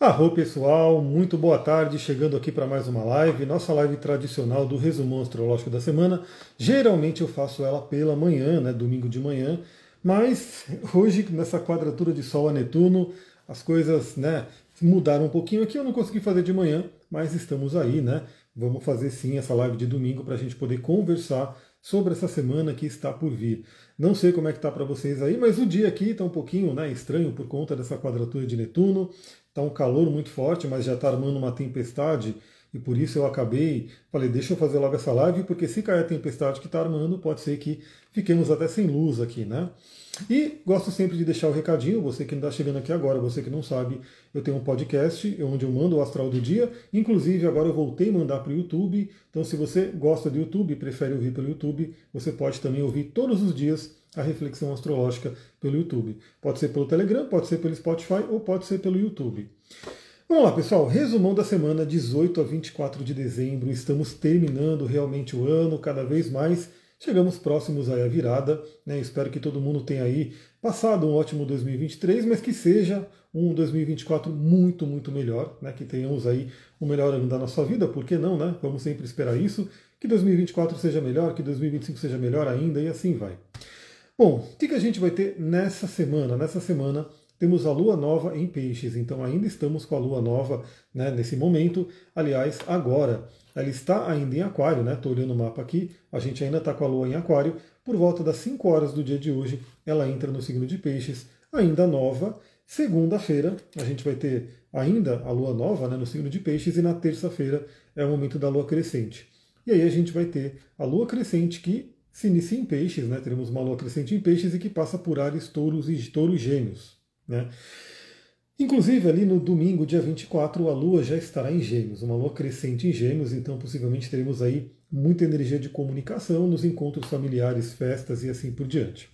Arro pessoal, muito boa tarde, chegando aqui para mais uma live, nossa live tradicional do resumão astrológico da semana. Geralmente eu faço ela pela manhã, né, domingo de manhã, mas hoje nessa quadratura de Sol a Netuno, as coisas, né, mudaram um pouquinho aqui, eu não consegui fazer de manhã, mas estamos aí, né? Vamos fazer sim essa live de domingo para a gente poder conversar sobre essa semana que está por vir. Não sei como é que está para vocês aí, mas o dia aqui está um pouquinho né, estranho por conta dessa quadratura de Netuno. Está um calor muito forte, mas já está armando uma tempestade e por isso eu acabei, falei, deixa eu fazer logo essa live, porque se cair a tempestade que está armando, pode ser que fiquemos até sem luz aqui, né? E gosto sempre de deixar o recadinho, você que está chegando aqui agora, você que não sabe, eu tenho um podcast onde eu mando o astral do dia, inclusive agora eu voltei a mandar para o YouTube, então se você gosta do YouTube e prefere ouvir pelo YouTube, você pode também ouvir todos os dias a reflexão astrológica pelo YouTube. Pode ser pelo Telegram, pode ser pelo Spotify ou pode ser pelo YouTube. Vamos lá, pessoal. Resumão da semana 18 a 24 de dezembro. Estamos terminando realmente o ano, cada vez mais. Chegamos próximos aí à virada. Né? Espero que todo mundo tenha aí passado um ótimo 2023, mas que seja um 2024 muito, muito melhor. Né? Que tenhamos aí o melhor ano da nossa vida, por que não, né? Vamos sempre esperar isso. Que 2024 seja melhor, que 2025 seja melhor ainda e assim vai. Bom, o que a gente vai ter nessa semana? Nessa semana temos a lua nova em peixes, então ainda estamos com a lua nova né, nesse momento. Aliás, agora, ela está ainda em aquário, né? Estou olhando o mapa aqui, a gente ainda está com a lua em aquário. Por volta das 5 horas do dia de hoje, ela entra no signo de peixes, ainda nova. Segunda-feira, a gente vai ter ainda a lua nova né, no signo de peixes, e na terça-feira é o momento da lua crescente. E aí a gente vai ter a lua crescente que se inicia em peixes, né? Teremos uma lua crescente em peixes e que passa por ares touros e touros gêmeos. Né? Inclusive, ali no domingo, dia 24, a Lua já estará em Gêmeos, uma Lua crescente em Gêmeos, então possivelmente teremos aí muita energia de comunicação nos encontros familiares, festas e assim por diante.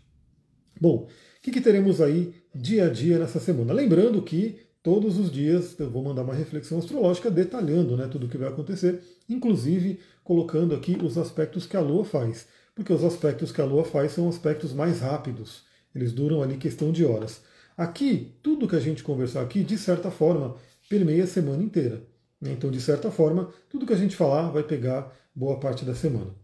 Bom, o que, que teremos aí dia a dia nessa semana? Lembrando que todos os dias eu vou mandar uma reflexão astrológica detalhando né, tudo o que vai acontecer, inclusive colocando aqui os aspectos que a Lua faz, porque os aspectos que a Lua faz são aspectos mais rápidos, eles duram ali questão de horas. Aqui, tudo que a gente conversar aqui, de certa forma, permeia a semana inteira. Né? Então, de certa forma, tudo que a gente falar vai pegar boa parte da semana.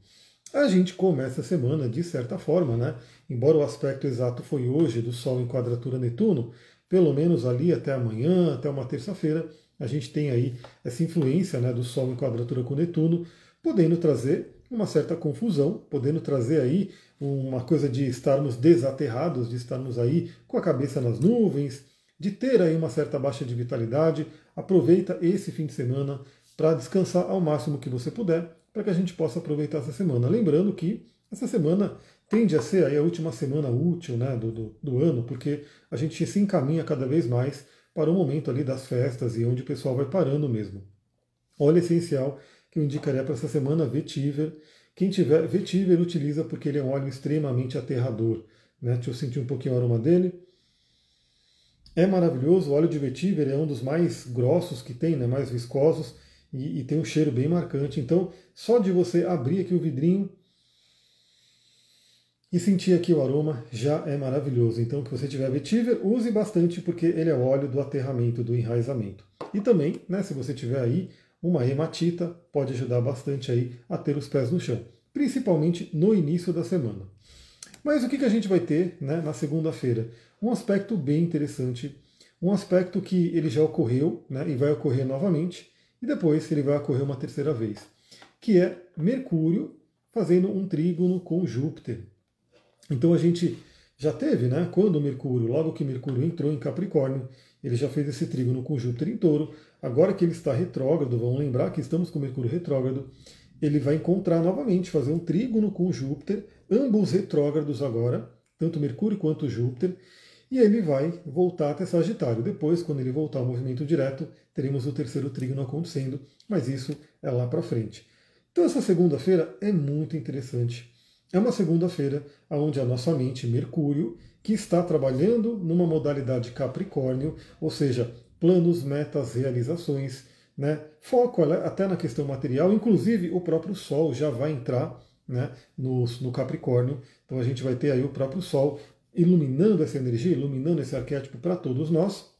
A gente começa a semana de certa forma, né? Embora o aspecto exato foi hoje do Sol em quadratura Netuno, pelo menos ali até amanhã, até uma terça-feira, a gente tem aí essa influência né, do Sol em quadratura com Netuno, podendo trazer uma certa confusão, podendo trazer aí uma coisa de estarmos desaterrados, de estarmos aí com a cabeça nas nuvens, de ter aí uma certa baixa de vitalidade. Aproveita esse fim de semana para descansar ao máximo que você puder, para que a gente possa aproveitar essa semana. Lembrando que essa semana tende a ser a última semana útil né, do, do, do ano, porque a gente se encaminha cada vez mais para o momento ali das festas e onde o pessoal vai parando mesmo. Óleo essencial que eu indicaria para essa semana, vetiver. Quem tiver vetiver, utiliza porque ele é um óleo extremamente aterrador. Né? Deixa eu sentir um pouquinho o aroma dele. É maravilhoso, o óleo de vetiver é um dos mais grossos que tem, né? mais viscosos, e, e tem um cheiro bem marcante. Então, só de você abrir aqui o vidrinho e sentir aqui o aroma já é maravilhoso. Então, que você tiver vetiver, use bastante porque ele é o óleo do aterramento, do enraizamento. E também, né, se você tiver aí uma hematita pode ajudar bastante aí a ter os pés no chão, principalmente no início da semana. Mas o que, que a gente vai ter né, na segunda-feira? Um aspecto bem interessante, um aspecto que ele já ocorreu né, e vai ocorrer novamente, e depois ele vai ocorrer uma terceira vez, que é Mercúrio fazendo um trígono com Júpiter. Então a gente já teve, né? Quando Mercúrio, logo que Mercúrio entrou em Capricórnio, ele já fez esse trígono com Júpiter em touro. Agora que ele está retrógrado, vamos lembrar que estamos com Mercúrio retrógrado, ele vai encontrar novamente, fazer um trígono com Júpiter, ambos retrógrados agora, tanto Mercúrio quanto Júpiter, e ele vai voltar até Sagitário. Depois, quando ele voltar ao movimento direto, teremos o terceiro trígono acontecendo, mas isso é lá para frente. Então essa segunda-feira é muito interessante. É uma segunda-feira onde a nossa mente, Mercúrio, que está trabalhando numa modalidade Capricórnio, ou seja, planos, metas, realizações, né? foco até na questão material, inclusive o próprio Sol já vai entrar né, no, no Capricórnio, então a gente vai ter aí o próprio Sol iluminando essa energia, iluminando esse arquétipo para todos nós.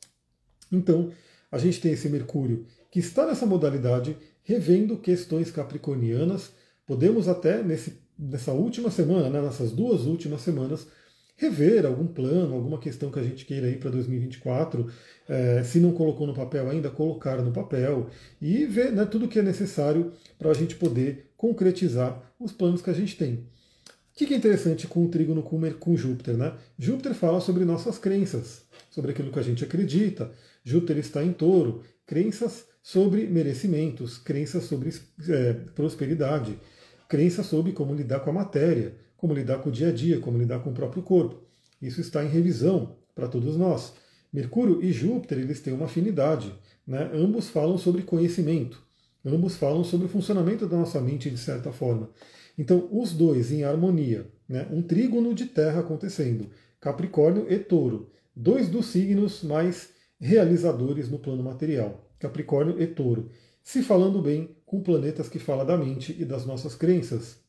Então, a gente tem esse Mercúrio que está nessa modalidade, revendo questões capricornianas. Podemos até, nesse, nessa última semana, né, nessas duas últimas semanas, rever algum plano, alguma questão que a gente queira ir para 2024. É, se não colocou no papel ainda, colocar no papel e ver né, tudo que é necessário para a gente poder concretizar os planos que a gente tem. O que é interessante com o trígono com, com Júpiter? Né? Júpiter fala sobre nossas crenças, sobre aquilo que a gente acredita. Júpiter está em touro, crenças sobre merecimentos, crenças sobre é, prosperidade, crenças sobre como lidar com a matéria, como lidar com o dia a dia, como lidar com o próprio corpo. Isso está em revisão para todos nós. Mercúrio e Júpiter eles têm uma afinidade. Né? Ambos falam sobre conhecimento, ambos falam sobre o funcionamento da nossa mente de certa forma. Então, os dois em harmonia, né? um trígono de terra acontecendo, Capricórnio e Touro, dois dos signos mais realizadores no plano material, Capricórnio e Touro, se falando bem com planetas que falam da mente e das nossas crenças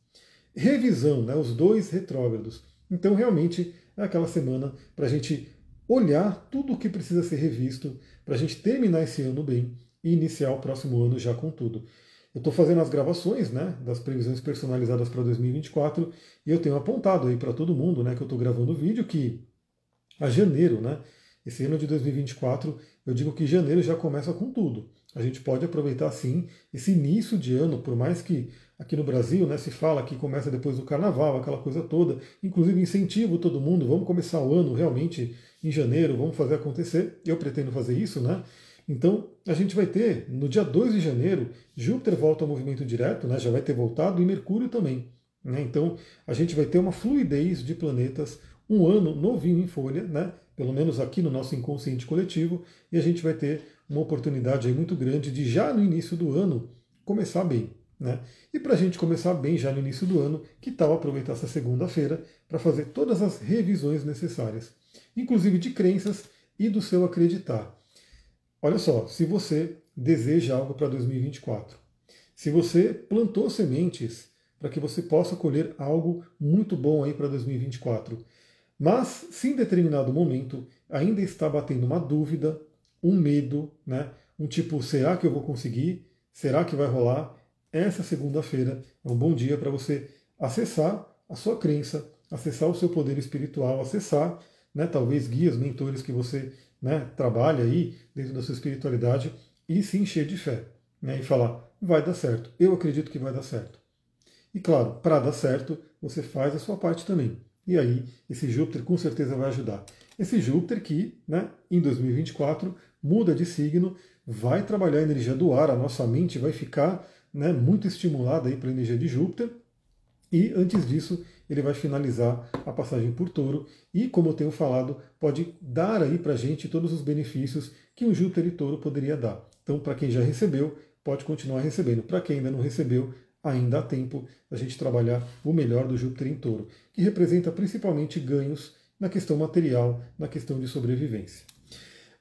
revisão, né, os dois retrógrados. Então, realmente, é aquela semana para a gente olhar tudo o que precisa ser revisto, para a gente terminar esse ano bem e iniciar o próximo ano já com tudo. Eu estou fazendo as gravações né, das previsões personalizadas para 2024 e eu tenho apontado aí para todo mundo né, que eu estou gravando o vídeo que a janeiro, né, esse ano de 2024, eu digo que janeiro já começa com tudo. A gente pode aproveitar sim esse início de ano, por mais que aqui no Brasil né, se fala que começa depois do carnaval, aquela coisa toda. Inclusive incentivo todo mundo, vamos começar o ano realmente em janeiro, vamos fazer acontecer. Eu pretendo fazer isso, né? Então a gente vai ter, no dia 2 de janeiro, Júpiter volta ao movimento direto, né, já vai ter voltado, e Mercúrio também. Né? Então a gente vai ter uma fluidez de planetas, um ano novinho em folha, né? pelo menos aqui no nosso inconsciente coletivo, e a gente vai ter uma oportunidade muito grande de já no início do ano começar bem. Né? E para a gente começar bem já no início do ano, que tal aproveitar essa segunda-feira para fazer todas as revisões necessárias, inclusive de crenças e do seu acreditar. Olha só, se você deseja algo para 2024, se você plantou sementes para que você possa colher algo muito bom aí para 2024, mas se em determinado momento ainda está batendo uma dúvida, um medo, né? Um tipo, será que eu vou conseguir? Será que vai rolar? Essa segunda-feira é um bom dia para você acessar a sua crença, acessar o seu poder espiritual, acessar, né, talvez guias, mentores que você né, trabalha aí dentro da sua espiritualidade e se encher de fé. Né, e falar, vai dar certo, eu acredito que vai dar certo. E claro, para dar certo, você faz a sua parte também. E aí, esse Júpiter com certeza vai ajudar. Esse Júpiter que, né, em 2024, muda de signo, vai trabalhar a energia do ar, a nossa mente vai ficar né, muito estimulada aí pela energia de Júpiter. E antes disso, ele vai finalizar a passagem por touro e, como eu tenho falado, pode dar aí para a gente todos os benefícios que um Júpiter e touro poderia dar. Então, para quem já recebeu, pode continuar recebendo. Para quem ainda não recebeu, ainda há tempo da gente trabalhar o melhor do Júpiter em touro, que representa principalmente ganhos na questão material, na questão de sobrevivência.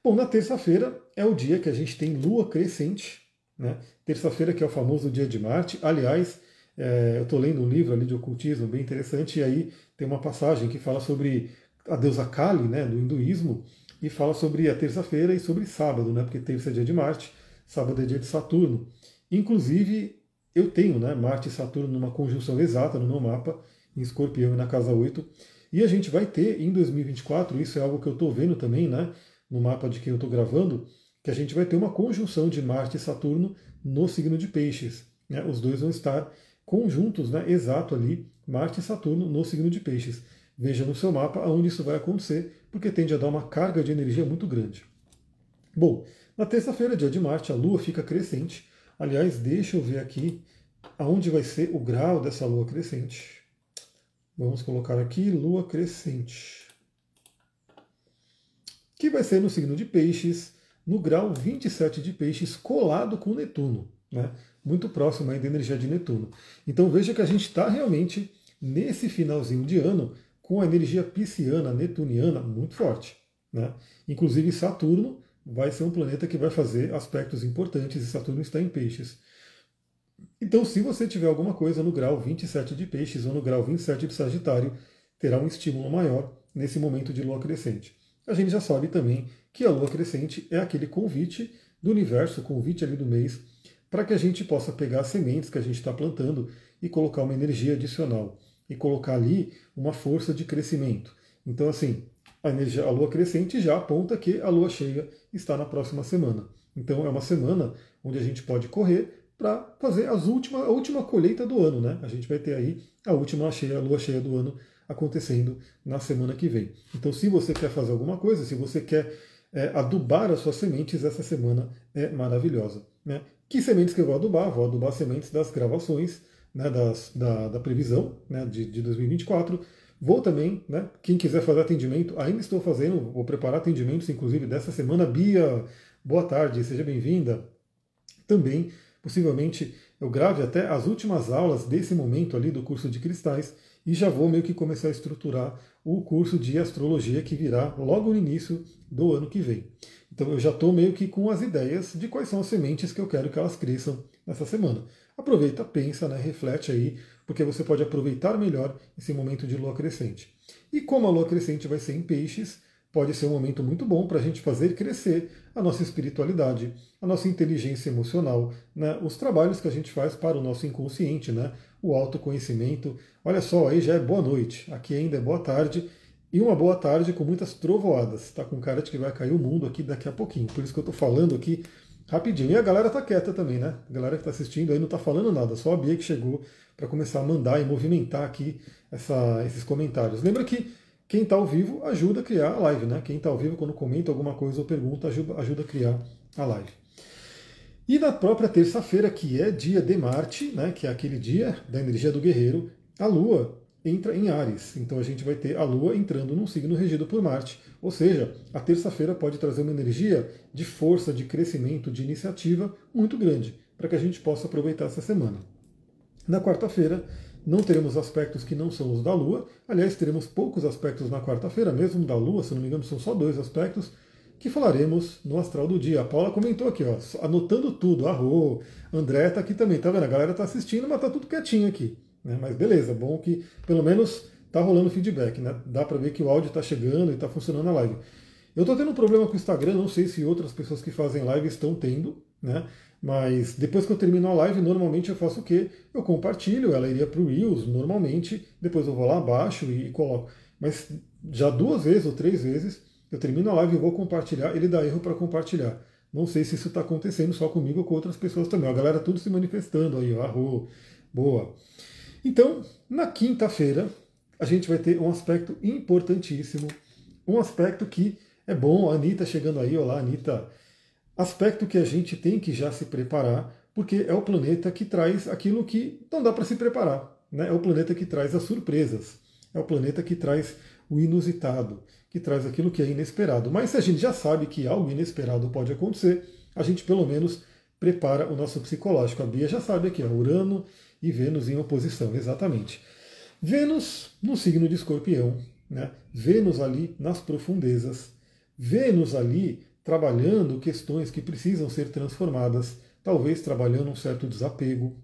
Bom, na terça-feira é o dia que a gente tem lua crescente. Né? Terça-feira, que é o famoso dia de Marte. Aliás, é, eu estou lendo um livro ali de ocultismo bem interessante, e aí tem uma passagem que fala sobre a deusa Kali, né, do hinduísmo, e fala sobre a terça-feira e sobre sábado, né, porque terça é dia de Marte, sábado é dia de Saturno. Inclusive, eu tenho né, Marte e Saturno numa conjunção exata no meu mapa, em escorpião e na casa 8, e a gente vai ter em 2024, isso é algo que eu estou vendo também, né, no mapa de quem eu estou gravando, que a gente vai ter uma conjunção de Marte e Saturno no signo de Peixes. Né? Os dois vão estar conjuntos, né? exato ali, Marte e Saturno no signo de Peixes. Veja no seu mapa aonde isso vai acontecer, porque tende a dar uma carga de energia muito grande. Bom, na terça-feira, dia de Marte, a Lua fica crescente. Aliás, deixa eu ver aqui aonde vai ser o grau dessa Lua crescente. Vamos colocar aqui Lua crescente que vai ser no signo de Peixes, no grau 27 de Peixes, colado com Netuno, né? muito próximo aí da energia de Netuno. Então veja que a gente está realmente nesse finalzinho de ano com a energia pisciana, netuniana muito forte. Né? Inclusive Saturno vai ser um planeta que vai fazer aspectos importantes e Saturno está em Peixes. Então, se você tiver alguma coisa no grau 27 de Peixes ou no grau 27 de Sagitário, terá um estímulo maior nesse momento de lua crescente a gente já sabe também que a lua crescente é aquele convite do universo, convite ali do mês, para que a gente possa pegar as sementes que a gente está plantando e colocar uma energia adicional e colocar ali uma força de crescimento. Então, assim, a, energia, a lua crescente já aponta que a lua cheia está na próxima semana. Então, é uma semana onde a gente pode correr para fazer as a última colheita do ano. Né? A gente vai ter aí a última cheia, a lua cheia do ano acontecendo na semana que vem. Então, se você quer fazer alguma coisa, se você quer é, adubar as suas sementes, essa semana é maravilhosa. Né? Que sementes que eu vou adubar? Vou adubar sementes das gravações, né, das, da, da, previsão né, de, de 2024. Vou também, né, quem quiser fazer atendimento, ainda estou fazendo, vou preparar atendimentos, inclusive dessa semana. Bia, boa tarde, seja bem-vinda. Também, possivelmente, eu grave até as últimas aulas desse momento ali do curso de cristais e já vou meio que começar a estruturar o curso de astrologia que virá logo no início do ano que vem. Então eu já estou meio que com as ideias de quais são as sementes que eu quero que elas cresçam nessa semana. Aproveita, pensa, né, reflete aí, porque você pode aproveitar melhor esse momento de lua crescente. E como a lua crescente vai ser em peixes, pode ser um momento muito bom para a gente fazer crescer a nossa espiritualidade, a nossa inteligência emocional, né, os trabalhos que a gente faz para o nosso inconsciente, né, o autoconhecimento. Olha só, aí já é boa noite, aqui ainda é boa tarde, e uma boa tarde com muitas trovoadas. Está com cara de que vai cair o mundo aqui daqui a pouquinho. Por isso que eu estou falando aqui rapidinho. E a galera tá quieta também, né? A galera que está assistindo aí não está falando nada. Só a Bia que chegou para começar a mandar e movimentar aqui essa, esses comentários. Lembra que quem está ao vivo ajuda a criar a live, né? Quem está ao vivo, quando comenta alguma coisa ou pergunta, ajuda, a criar a live. E na própria terça-feira, que é dia de Marte, né, que é aquele dia da energia do guerreiro, a Lua entra em Ares. Então a gente vai ter a Lua entrando num signo regido por Marte. Ou seja, a terça-feira pode trazer uma energia de força, de crescimento, de iniciativa muito grande, para que a gente possa aproveitar essa semana. Na quarta-feira, não teremos aspectos que não são os da Lua. Aliás, teremos poucos aspectos na quarta-feira, mesmo da Lua, se não me engano, são só dois aspectos, que falaremos no astral do dia. A Paula comentou aqui, ó, anotando tudo. Arro, André está aqui também, tá vendo? A galera está assistindo, mas está tudo quietinho aqui. Né? Mas beleza, bom que pelo menos está rolando feedback, né? Dá para ver que o áudio está chegando e está funcionando a live. Eu estou tendo um problema com o Instagram, não sei se outras pessoas que fazem live estão tendo, né? Mas depois que eu termino a live, normalmente eu faço o quê? Eu compartilho, ela iria para o Reels normalmente, depois eu vou lá abaixo e, e coloco. Mas já duas vezes ou três vezes eu termino a live e vou compartilhar, ele dá erro para compartilhar. Não sei se isso está acontecendo só comigo ou com outras pessoas também. A galera tudo se manifestando aí, ó, arro, boa. Então, na quinta-feira, a gente vai ter um aspecto importantíssimo, um aspecto que é bom, a Anitta chegando aí, olá Anitta, aspecto que a gente tem que já se preparar, porque é o planeta que traz aquilo que não dá para se preparar, né? é o planeta que traz as surpresas, é o planeta que traz o inusitado, que traz aquilo que é inesperado. Mas se a gente já sabe que algo inesperado pode acontecer, a gente pelo menos prepara o nosso psicológico. A Bia já sabe aqui, ó, Urano e Vênus em oposição, exatamente. Vênus no signo de escorpião, né? Vênus ali nas profundezas, Vênus ali trabalhando questões que precisam ser transformadas, talvez trabalhando um certo desapego,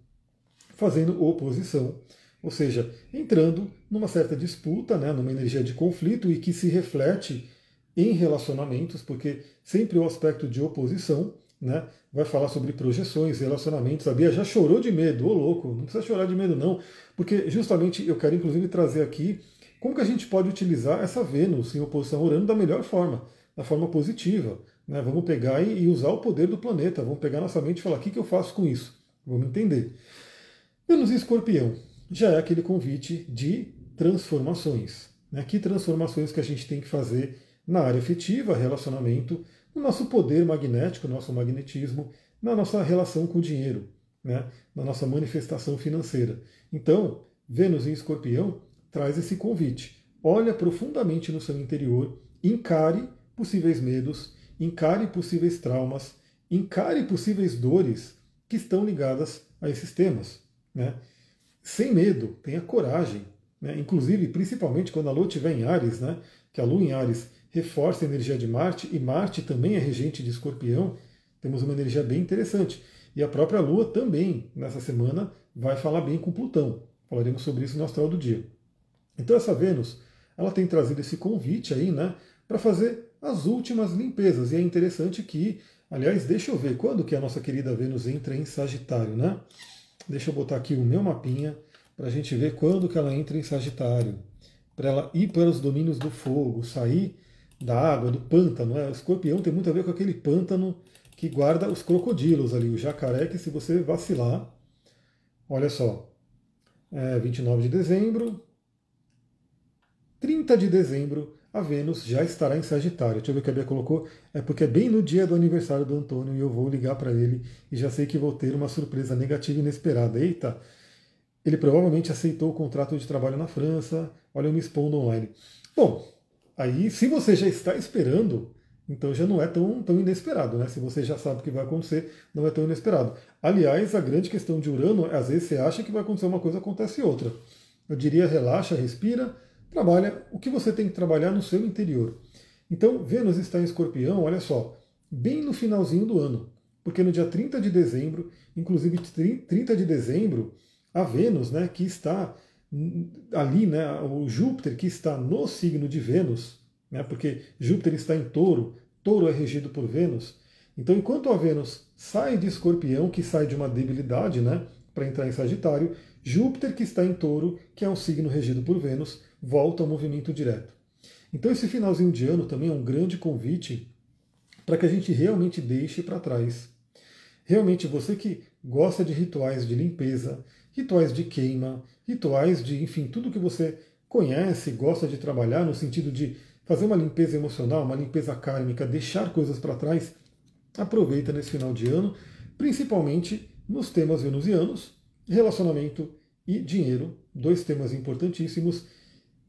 fazendo oposição, ou seja, entrando numa certa disputa, né, numa energia de conflito e que se reflete em relacionamentos, porque sempre o aspecto de oposição né, vai falar sobre projeções, relacionamentos. A Bia já chorou de medo, ô louco, não precisa chorar de medo não, porque justamente eu quero inclusive trazer aqui como que a gente pode utilizar essa Vênus em oposição a Urano da melhor forma, da forma positiva. Né? Vamos pegar e usar o poder do planeta, vamos pegar nossa mente e falar o que, que eu faço com isso, vamos entender. Vênus em Escorpião já é aquele convite de transformações. Né? Que transformações que a gente tem que fazer na área afetiva, relacionamento, no nosso poder magnético, nosso magnetismo, na nossa relação com o dinheiro, né? na nossa manifestação financeira. Então, Vênus em Escorpião traz esse convite. Olha profundamente no seu interior, encare possíveis medos, encare possíveis traumas, encare possíveis dores que estão ligadas a esses temas. Né? Sem medo, tenha coragem. Né? Inclusive, principalmente quando a Lua estiver em Ares, né? que a Lua em Ares reforça a energia de Marte, e Marte também é regente de escorpião, temos uma energia bem interessante. E a própria Lua também, nessa semana, vai falar bem com Plutão. Falaremos sobre isso no astral do dia. Então essa Vênus, ela tem trazido esse convite aí, né, para fazer as últimas limpezas. E é interessante que Aliás, deixa eu ver quando que a nossa querida Vênus entra em Sagitário, né? Deixa eu botar aqui o meu mapinha para a gente ver quando que ela entra em Sagitário. Para ela ir para os domínios do fogo, sair da água, do pântano. Né? O escorpião tem muito a ver com aquele pântano que guarda os crocodilos ali, o jacaré, que se você vacilar, olha só, é 29 de dezembro, 30 de dezembro, a Vênus já estará em Sagitário. Deixa eu ver o que a Bia colocou. É porque é bem no dia do aniversário do Antônio e eu vou ligar para ele e já sei que vou ter uma surpresa negativa e inesperada. Eita! Ele provavelmente aceitou o contrato de trabalho na França. Olha, eu me expondo online. Bom, aí se você já está esperando, então já não é tão, tão inesperado, né? Se você já sabe o que vai acontecer, não é tão inesperado. Aliás, a grande questão de Urano é às vezes você acha que vai acontecer uma coisa, acontece outra. Eu diria relaxa, respira, trabalha o que você tem que trabalhar no seu interior. Então, Vênus está em escorpião, olha só, bem no finalzinho do ano. Porque no dia 30 de dezembro, inclusive 30 de dezembro, a Vênus, né, que está ali, né, o Júpiter que está no signo de Vênus, né, porque Júpiter está em touro, touro é regido por Vênus. Então, enquanto a Vênus sai de escorpião, que sai de uma debilidade né, para entrar em Sagitário, Júpiter, que está em touro, que é um signo regido por Vênus, volta ao movimento direto. Então, esse finalzinho de ano também é um grande convite para que a gente realmente deixe para trás. Realmente, você que gosta de rituais de limpeza, rituais de queima, rituais de, enfim, tudo que você conhece, gosta de trabalhar no sentido de fazer uma limpeza emocional, uma limpeza kármica, deixar coisas para trás, aproveita nesse final de ano, principalmente nos temas venusianos, relacionamento e dinheiro, dois temas importantíssimos.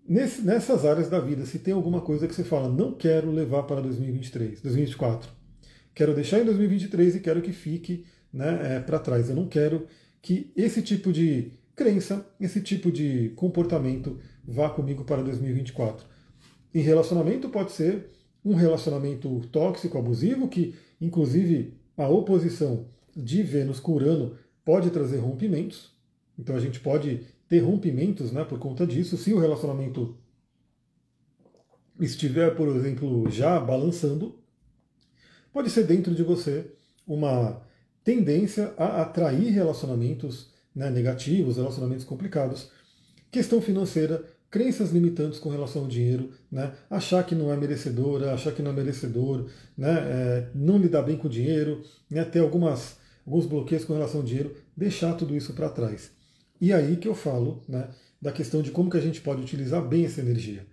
Nesse, nessas áreas da vida, se tem alguma coisa que você fala, não quero levar para 2023, 2024, quero deixar em 2023 e quero que fique né, é, para trás. Eu não quero que esse tipo de crença, esse tipo de comportamento vá comigo para 2024. Em relacionamento pode ser um relacionamento tóxico, abusivo, que inclusive a oposição de Vênus com Urano pode trazer rompimentos. Então a gente pode ter rompimentos né, por conta disso. Se o relacionamento estiver, por exemplo, já balançando, pode ser dentro de você uma tendência a atrair relacionamentos né, negativos, relacionamentos complicados. Questão financeira, crenças limitantes com relação ao dinheiro, né, achar que não é merecedora, achar que não é merecedor, né, é, não lidar bem com o dinheiro, né, ter algumas, alguns bloqueios com relação ao dinheiro, deixar tudo isso para trás. E aí que eu falo né, da questão de como que a gente pode utilizar bem essa energia.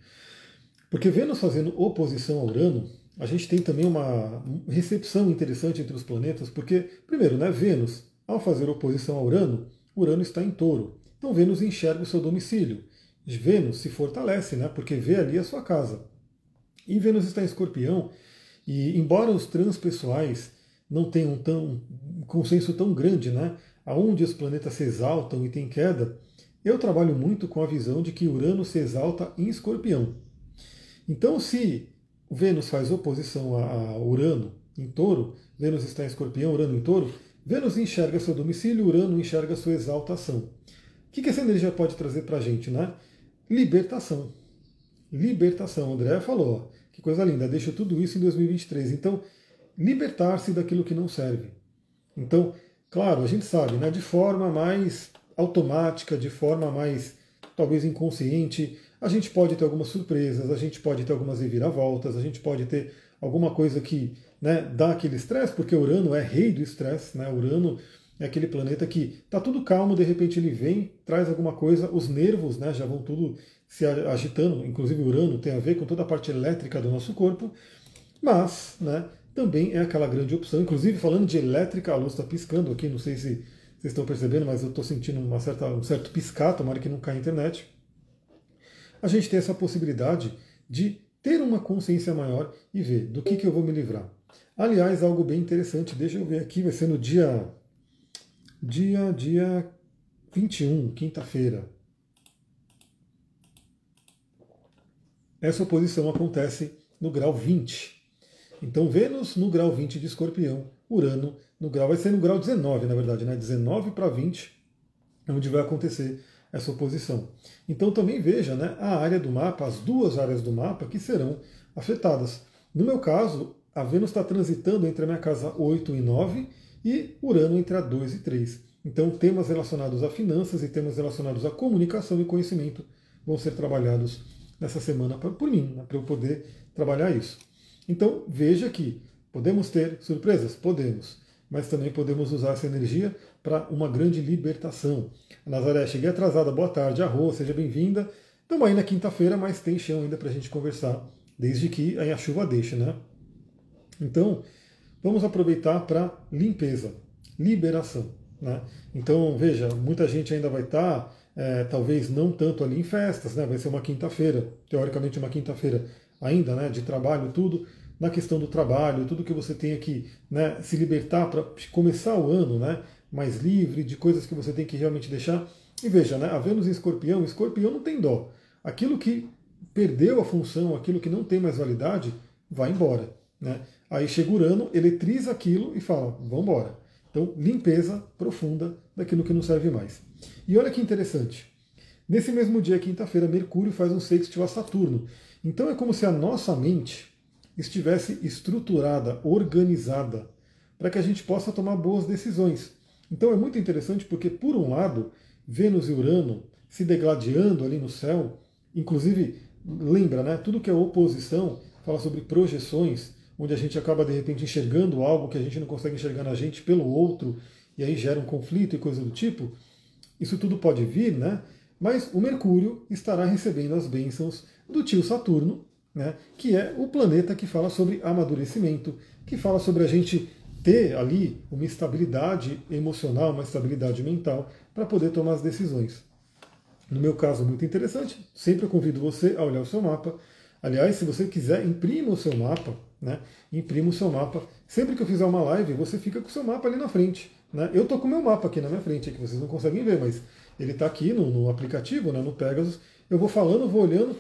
Porque Vênus fazendo oposição a Urano, a gente tem também uma recepção interessante entre os planetas, porque, primeiro, né, Vênus, ao fazer oposição a Urano, Urano está em touro. Então Vênus enxerga o seu domicílio. Vênus se fortalece, né, porque vê ali a sua casa. E Vênus está em escorpião, e embora os transpessoais não tenham tão, um consenso tão grande, né, aonde os planetas se exaltam e têm queda, eu trabalho muito com a visão de que Urano se exalta em escorpião. Então, se Vênus faz oposição a Urano em touro, Vênus está em escorpião, Urano em touro, Vênus enxerga seu domicílio, Urano enxerga sua exaltação. O que essa energia pode trazer para a gente? Né? Libertação. Libertação. André falou, que coisa linda, deixa tudo isso em 2023. Então, libertar-se daquilo que não serve. Então, claro, a gente sabe, né, de forma mais automática, de forma mais talvez inconsciente, a gente pode ter algumas surpresas, a gente pode ter algumas reviravoltas, a gente pode ter alguma coisa que né, dá aquele estresse, porque Urano é rei do estresse, né? Urano é aquele planeta que está tudo calmo, de repente ele vem, traz alguma coisa, os nervos né, já vão tudo se agitando, inclusive Urano tem a ver com toda a parte elétrica do nosso corpo, mas né, também é aquela grande opção, inclusive falando de elétrica, a luz está piscando aqui, não sei se vocês estão percebendo, mas eu estou sentindo uma certa, um certo piscar, tomara que não caia a internet. A gente tem essa possibilidade de ter uma consciência maior e ver do que, que eu vou me livrar. Aliás, algo bem interessante, deixa eu ver aqui, vai ser no dia dia dia 21, quinta-feira. Essa oposição acontece no grau 20. Então, Vênus no grau 20 de Escorpião, Urano no grau, vai ser no grau 19, na verdade, né? 19 para 20 é onde vai acontecer essa oposição. Então, também veja né, a área do mapa, as duas áreas do mapa que serão afetadas. No meu caso, a Vênus está transitando entre a minha casa 8 e 9 e Urano entre a 2 e 3. Então, temas relacionados a finanças e temas relacionados à comunicação e conhecimento vão ser trabalhados nessa semana por mim, né, para eu poder trabalhar isso. Então, veja que podemos ter surpresas? Podemos, mas também podemos usar essa energia para uma grande libertação. Nazaré, cheguei atrasada, boa tarde, arroz, seja bem-vinda. Estamos aí na quinta-feira, mas tem chão ainda para a gente conversar, desde que a chuva deixe, né? Então, vamos aproveitar para limpeza, liberação. Né? Então, veja, muita gente ainda vai estar, tá, é, talvez não tanto ali em festas, né? vai ser uma quinta-feira, teoricamente uma quinta-feira ainda, né, de trabalho, tudo, na questão do trabalho, tudo que você tenha que né, se libertar para começar o ano né, mais livre, de coisas que você tem que realmente deixar. E veja, né, a Vênus em escorpião, escorpião não tem dó. Aquilo que perdeu a função, aquilo que não tem mais validade, vai embora. Né? Aí chega Urano, eletriza aquilo e fala, vamos embora. Então, limpeza profunda daquilo que não serve mais. E olha que interessante. Nesse mesmo dia, quinta-feira, Mercúrio faz um sextil a Saturno. Então é como se a nossa mente estivesse estruturada, organizada, para que a gente possa tomar boas decisões. Então é muito interessante porque, por um lado, Vênus e Urano se degladiando ali no céu, inclusive, lembra, né? Tudo que é oposição fala sobre projeções, onde a gente acaba de repente enxergando algo que a gente não consegue enxergar na gente pelo outro, e aí gera um conflito e coisa do tipo. Isso tudo pode vir, né? Mas o Mercúrio estará recebendo as bênçãos do tio Saturno, né? que é o planeta que fala sobre amadurecimento, que fala sobre a gente ter ali uma estabilidade emocional, uma estabilidade mental para poder tomar as decisões. No meu caso, muito interessante, sempre convido você a olhar o seu mapa. Aliás, se você quiser, imprima o seu mapa, né? Imprima o seu mapa. Sempre que eu fizer uma live, você fica com o seu mapa ali na frente. Né? Eu estou com o meu mapa aqui na minha frente, que vocês não conseguem ver, mas ele está aqui no, no, aplicativo, né, no Pegasus. Eu vou falando, vou olhando.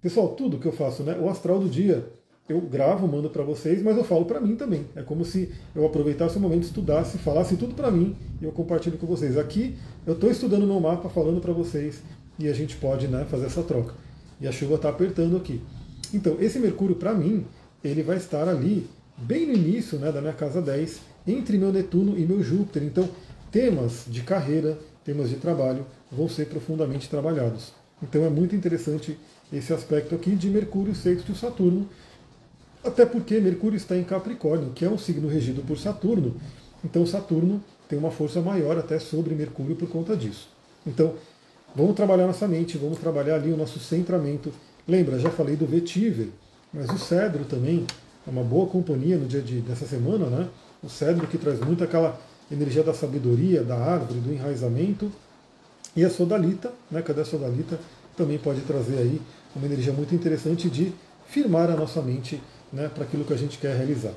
Pessoal, tudo que eu faço, né, o astral do dia, eu gravo, mando para vocês, mas eu falo para mim também. É como se eu aproveitasse o momento, estudasse, falasse tudo para mim e eu compartilho com vocês. Aqui eu estou estudando meu mapa, falando para vocês e a gente pode né, fazer essa troca. E a chuva está apertando aqui. Então, esse Mercúrio, para mim, ele vai estar ali, bem no início né, da minha casa 10, entre meu Netuno e meu Júpiter. Então, temas de carreira, temas de trabalho vão ser profundamente trabalhados. Então, é muito interessante esse aspecto aqui de Mercúrio sexto Saturno, até porque Mercúrio está em Capricórnio, que é um signo regido por Saturno. Então, Saturno tem uma força maior até sobre Mercúrio por conta disso. Então, vamos trabalhar nossa mente, vamos trabalhar ali o nosso centramento. Lembra, já falei do vetiver, mas o cedro também é uma boa companhia no dia de, dessa semana, né? O cedro que traz muito aquela energia da sabedoria, da árvore, do enraizamento. E a sodalita, né? Cadê a sodalita? Também pode trazer aí uma energia muito interessante de firmar a nossa mente né, para aquilo que a gente quer realizar.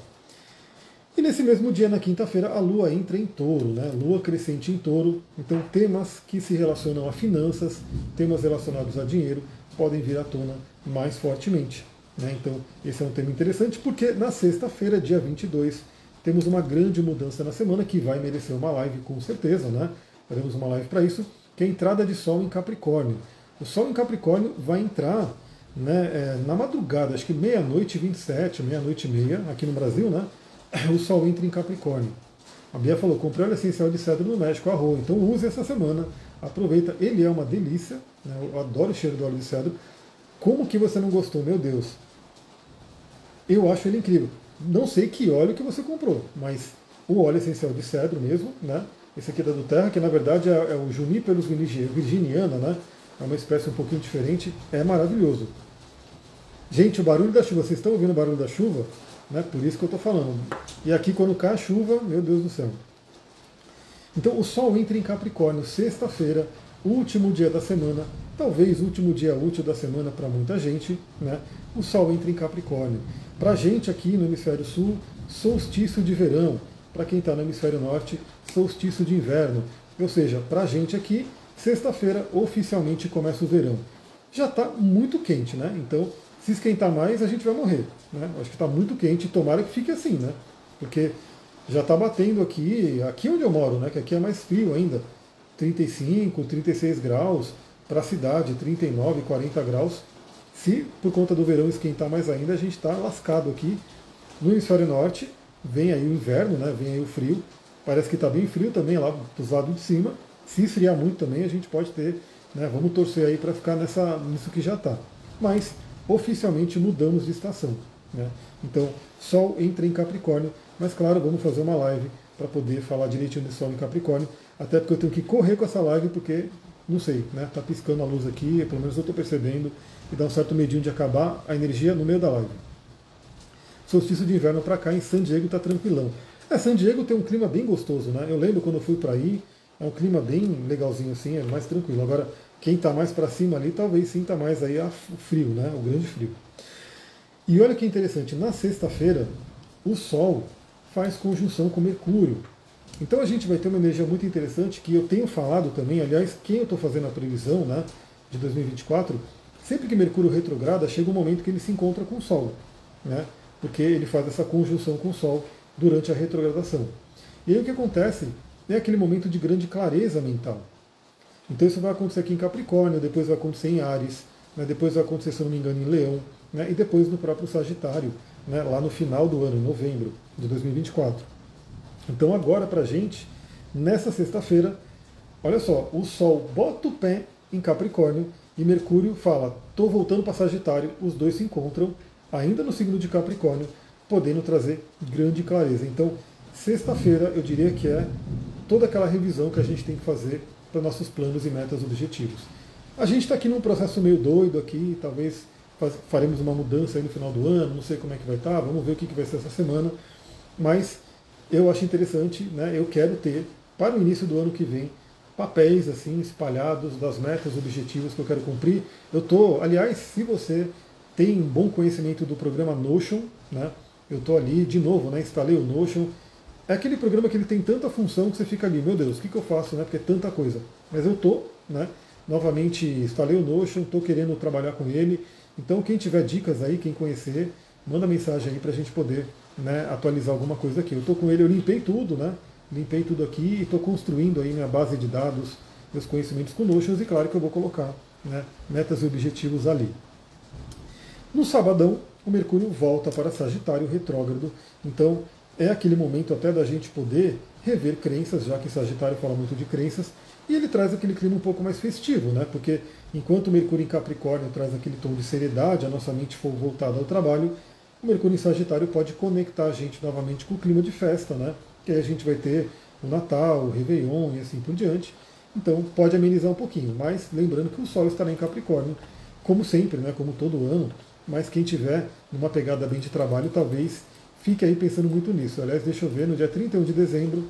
E nesse mesmo dia, na quinta-feira, a Lua entra em touro, né? Lua crescente em touro. Então, temas que se relacionam a finanças, temas relacionados a dinheiro, podem vir à tona mais fortemente. Né? Então, esse é um tema interessante, porque na sexta-feira, dia 22, temos uma grande mudança na semana que vai merecer uma live com certeza, né? Faremos uma live para isso, que é a entrada de Sol em Capricórnio. O Sol em Capricórnio vai entrar né, é, na madrugada, acho que meia-noite 27, meia-noite e meia, aqui no Brasil, né? O Sol entra em Capricórnio. A Bia falou, comprei óleo essencial de cedro no México, arroz. Então use essa semana, aproveita. Ele é uma delícia, né? eu adoro o cheiro do óleo de cedro. Como que você não gostou, meu Deus? Eu acho ele incrível. Não sei que óleo que você comprou, mas o óleo essencial de cedro mesmo, né? Esse aqui da do Terra, que na verdade é, é o Juniperus virginiana, né? É uma espécie um pouquinho diferente, é maravilhoso. Gente, o barulho da chuva, vocês estão ouvindo o barulho da chuva? Né? Por isso que eu estou falando. E aqui quando cai a chuva, meu Deus do céu. Então o Sol entra em Capricórnio, sexta-feira, último dia da semana, talvez último dia útil da semana para muita gente, né? O Sol entra em Capricórnio. Para a gente aqui no hemisfério sul, solstício de verão. Para quem está no hemisfério norte, solstício de inverno. Ou seja, para a gente aqui, Sexta-feira, oficialmente, começa o verão. Já está muito quente, né? Então, se esquentar mais, a gente vai morrer. Né? Acho que está muito quente, tomara que fique assim, né? Porque já está batendo aqui, aqui onde eu moro, né? Que aqui é mais frio ainda. 35, 36 graus, para a cidade, 39, 40 graus. Se por conta do verão esquentar mais ainda, a gente está lascado aqui. No hemisfério norte, vem aí o inverno, né? vem aí o frio. Parece que está bem frio também lá dos lados de cima. Se esfriar muito também, a gente pode ter, né? vamos torcer aí para ficar nessa, nisso que já está. Mas oficialmente mudamos de estação. Né? Então, Sol entra em Capricórnio, mas claro, vamos fazer uma live para poder falar direitinho de Sol em Capricórnio, até porque eu tenho que correr com essa live, porque, não sei, né? Tá piscando a luz aqui, pelo menos eu estou percebendo, e dá um certo medinho de acabar a energia no meio da live. Solstício de inverno para cá, em San Diego está tranquilão. É, San Diego tem um clima bem gostoso, né? Eu lembro quando eu fui para aí, é um clima bem legalzinho assim, é mais tranquilo. Agora, quem está mais para cima ali, talvez sinta mais aí o frio, né? O grande frio. E olha que interessante, na sexta-feira, o Sol faz conjunção com Mercúrio. Então a gente vai ter uma energia muito interessante que eu tenho falado também, aliás, quem eu estou fazendo a previsão né, de 2024, sempre que Mercúrio retrograda, chega um momento que ele se encontra com o Sol, né, porque ele faz essa conjunção com o Sol durante a retrogradação. E aí o que acontece é aquele momento de grande clareza mental. Então isso vai acontecer aqui em Capricórnio, depois vai acontecer em Ares, né, depois vai acontecer, se não me engano, em Leão, né, e depois no próprio Sagitário, né, lá no final do ano, em novembro de 2024. Então agora para a gente, nessa sexta-feira, olha só, o Sol bota o pé em Capricórnio e Mercúrio fala, estou voltando para Sagitário, os dois se encontram ainda no signo de Capricórnio, podendo trazer grande clareza. Então, sexta-feira eu diria que é toda aquela revisão que a gente tem que fazer para nossos planos e metas objetivos. A gente está aqui num processo meio doido aqui, talvez faremos uma mudança aí no final do ano, não sei como é que vai estar, tá, vamos ver o que, que vai ser essa semana, mas eu acho interessante, né, eu quero ter, para o início do ano que vem, papéis assim espalhados das metas, objetivos que eu quero cumprir. Eu estou, aliás, se você tem um bom conhecimento do programa Notion, né, eu estou ali de novo, né, instalei o Notion. É aquele programa que ele tem tanta função que você fica ali, meu Deus, o que, que eu faço, né? Porque é tanta coisa. Mas eu estou, né? Novamente instalei o Notion, estou querendo trabalhar com ele. Então, quem tiver dicas aí, quem conhecer, manda mensagem aí para a gente poder né, atualizar alguma coisa aqui. Eu estou com ele, eu limpei tudo, né? Limpei tudo aqui e estou construindo aí minha base de dados, meus conhecimentos com Notions e claro que eu vou colocar né, metas e objetivos ali. No sabadão, o Mercúrio volta para Sagitário retrógrado, então é aquele momento até da gente poder rever crenças, já que Sagitário fala muito de crenças, e ele traz aquele clima um pouco mais festivo, né? Porque enquanto o Mercúrio em Capricórnio traz aquele tom de seriedade, a nossa mente for voltada ao trabalho, o Mercúrio em Sagitário pode conectar a gente novamente com o clima de festa, né? Que aí a gente vai ter o Natal, o Réveillon e assim por diante. Então pode amenizar um pouquinho, mas lembrando que o Sol estará em Capricórnio, como sempre, né? Como todo ano. Mas quem tiver numa pegada bem de trabalho, talvez fique aí pensando muito nisso. Aliás, deixa eu ver, no dia 31 de dezembro,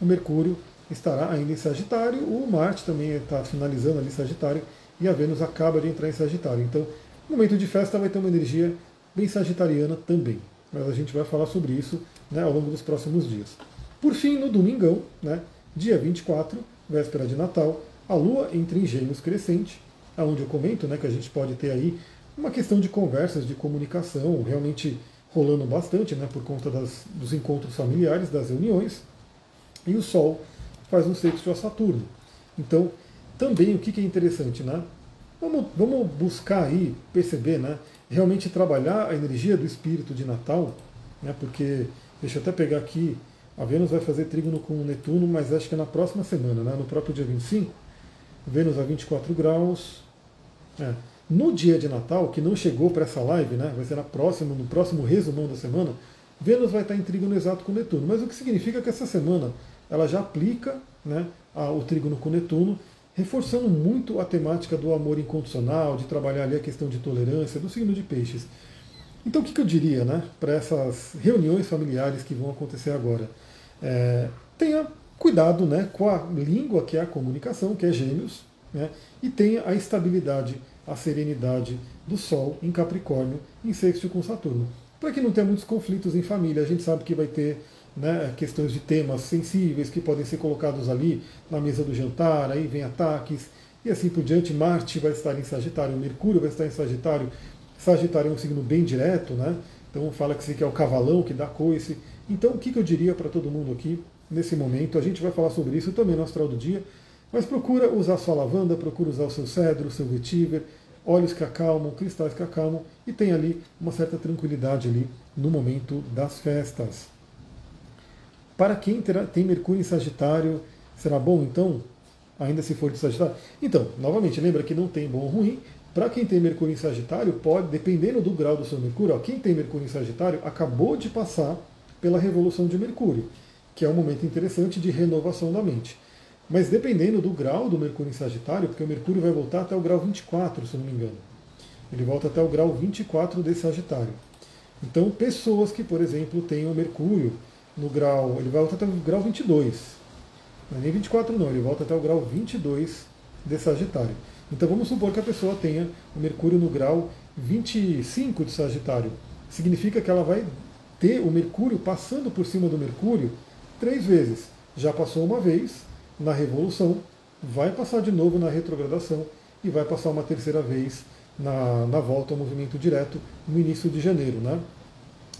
o Mercúrio estará ainda em Sagitário, o Marte também está finalizando ali Sagitário, e a Vênus acaba de entrar em Sagitário. Então, momento de festa vai ter uma energia bem sagitariana também. Mas a gente vai falar sobre isso né, ao longo dos próximos dias. Por fim, no domingão, né, dia 24, véspera de Natal, a Lua entra em Gêmeos crescente, aonde eu comento né, que a gente pode ter aí uma questão de conversas, de comunicação, realmente rolando bastante, né, por conta das, dos encontros familiares, das reuniões. E o Sol faz um sexto a Saturno. Então, também o que, que é interessante, né? Vamos, vamos buscar aí perceber, né? Realmente trabalhar a energia do espírito de Natal, né? Porque, deixa eu até pegar aqui, a Vênus vai fazer trígono com Netuno, mas acho que é na próxima semana, né? No próprio dia 25, Vênus a 24 graus. É. No dia de Natal, que não chegou para essa live, né? Vai ser na próxima, no próximo resumão da semana, Vênus vai estar em trígono exato com Netuno. Mas o que significa que essa semana ela já aplica né, o trígono com Netuno, reforçando muito a temática do amor incondicional, de trabalhar ali a questão de tolerância, do signo de peixes. Então o que, que eu diria né, para essas reuniões familiares que vão acontecer agora? É, tenha cuidado né, com a língua que é a comunicação, que é gêmeos, né, e tenha a estabilidade, a serenidade do Sol em Capricórnio, em sexto com Saturno. Para que não tenha muitos conflitos em família, a gente sabe que vai ter né, questões de temas sensíveis que podem ser colocados ali na mesa do jantar, aí vem ataques e assim por diante. Marte vai estar em Sagitário, Mercúrio vai estar em Sagitário. Sagitário é um signo bem direto, né? Então fala que é o cavalão que dá coice. Então o que, que eu diria para todo mundo aqui nesse momento? A gente vai falar sobre isso também no Astral do Dia, mas procura usar sua lavanda, procura usar o seu cedro, o seu vetiver, óleos que acalmam, cristais que acalmam e tem ali uma certa tranquilidade ali no momento das festas. Para quem terá, tem Mercúrio em Sagitário, será bom então? Ainda se for de Sagitário? Então, novamente, lembra que não tem bom ou ruim. Para quem tem Mercúrio em Sagitário, pode, dependendo do grau do seu Mercúrio, ó, quem tem Mercúrio em Sagitário acabou de passar pela revolução de Mercúrio, que é um momento interessante de renovação da mente. Mas dependendo do grau do Mercúrio em Sagitário, porque o Mercúrio vai voltar até o grau 24, se não me engano. Ele volta até o grau 24 de Sagitário. Então, pessoas que, por exemplo, têm o Mercúrio no grau. Ele vai voltar até o grau 22. Não é nem 24, não, ele volta até o grau 22 de Sagitário. Então, vamos supor que a pessoa tenha o Mercúrio no grau 25 de Sagitário. Significa que ela vai ter o Mercúrio passando por cima do Mercúrio três vezes. Já passou uma vez na Revolução, vai passar de novo na retrogradação e vai passar uma terceira vez na, na volta ao movimento direto no início de janeiro. Né?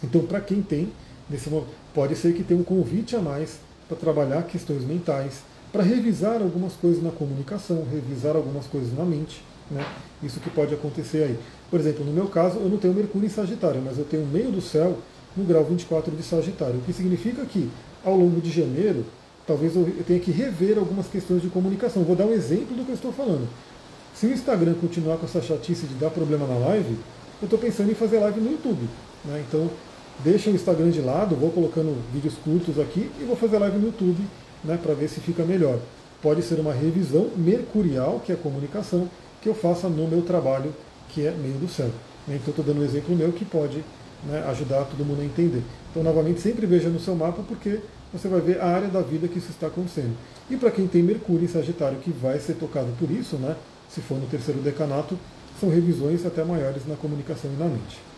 Então, para quem tem, nesse pode ser que tenha um convite a mais para trabalhar questões mentais, para revisar algumas coisas na comunicação, revisar algumas coisas na mente. Né? Isso que pode acontecer aí. Por exemplo, no meu caso, eu não tenho Mercúrio em Sagitário, mas eu tenho o meio do céu no grau 24 de Sagitário, o que significa que ao longo de janeiro, talvez eu tenha que rever algumas questões de comunicação. Vou dar um exemplo do que eu estou falando. Se o Instagram continuar com essa chatice de dar problema na live, eu estou pensando em fazer live no YouTube. Né? Então, deixa o Instagram de lado, vou colocando vídeos curtos aqui e vou fazer live no YouTube né, para ver se fica melhor. Pode ser uma revisão mercurial, que é a comunicação, que eu faça no meu trabalho, que é meio do céu. Então, estou dando um exemplo meu que pode né, ajudar todo mundo a entender. Então, novamente, sempre veja no seu mapa, porque você vai ver a área da vida que isso está acontecendo. E para quem tem Mercúrio em Sagitário, que vai ser tocado por isso, né, se for no terceiro decanato, são revisões até maiores na comunicação e na mente.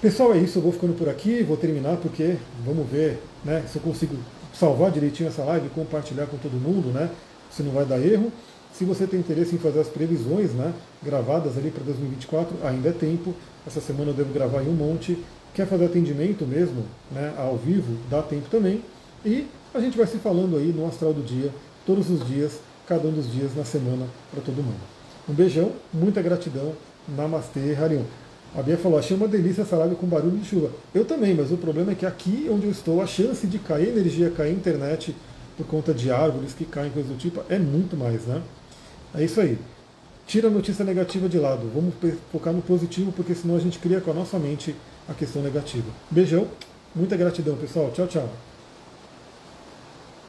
Pessoal, é isso. Eu vou ficando por aqui, vou terminar porque vamos ver né, se eu consigo salvar direitinho essa live compartilhar com todo mundo, né? Se não vai dar erro. Se você tem interesse em fazer as previsões né, gravadas ali para 2024, ainda é tempo. Essa semana eu devo gravar em um monte. Quer fazer atendimento mesmo, né, ao vivo, dá tempo também. E a gente vai se falando aí no Astral do Dia, todos os dias, cada um dos dias na semana para todo mundo. Um beijão, muita gratidão. Namastê, Harion. A Bia falou, achei uma delícia essa live com barulho de chuva. Eu também, mas o problema é que aqui onde eu estou, a chance de cair energia, cair internet por conta de árvores que caem, coisas do tipo, é muito mais, né? É isso aí. Tira a notícia negativa de lado. Vamos focar no positivo, porque senão a gente cria com a nossa mente a questão negativa. Beijão, muita gratidão, pessoal. Tchau, tchau.